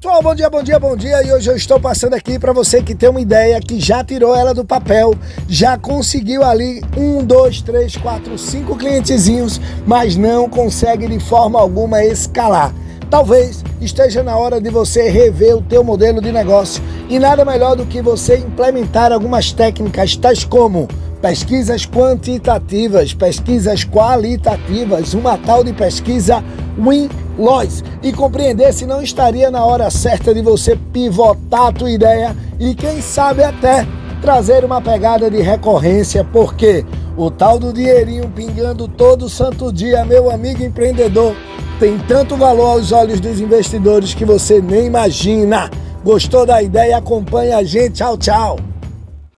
Pessoal, bom dia, bom dia, bom dia. E hoje eu estou passando aqui para você que tem uma ideia, que já tirou ela do papel, já conseguiu ali um, dois, três, quatro, cinco clientezinhos, mas não consegue de forma alguma escalar. Talvez esteja na hora de você rever o teu modelo de negócio e nada melhor do que você implementar algumas técnicas tais como pesquisas quantitativas, pesquisas qualitativas, uma tal de pesquisa Win-Loss e compreender se não estaria na hora certa de você pivotar a tua ideia e quem sabe até trazer uma pegada de recorrência, porque o tal do dinheirinho pingando todo santo dia, meu amigo empreendedor, tem tanto valor aos olhos dos investidores que você nem imagina. Gostou da ideia? Acompanha a gente. Tchau, tchau.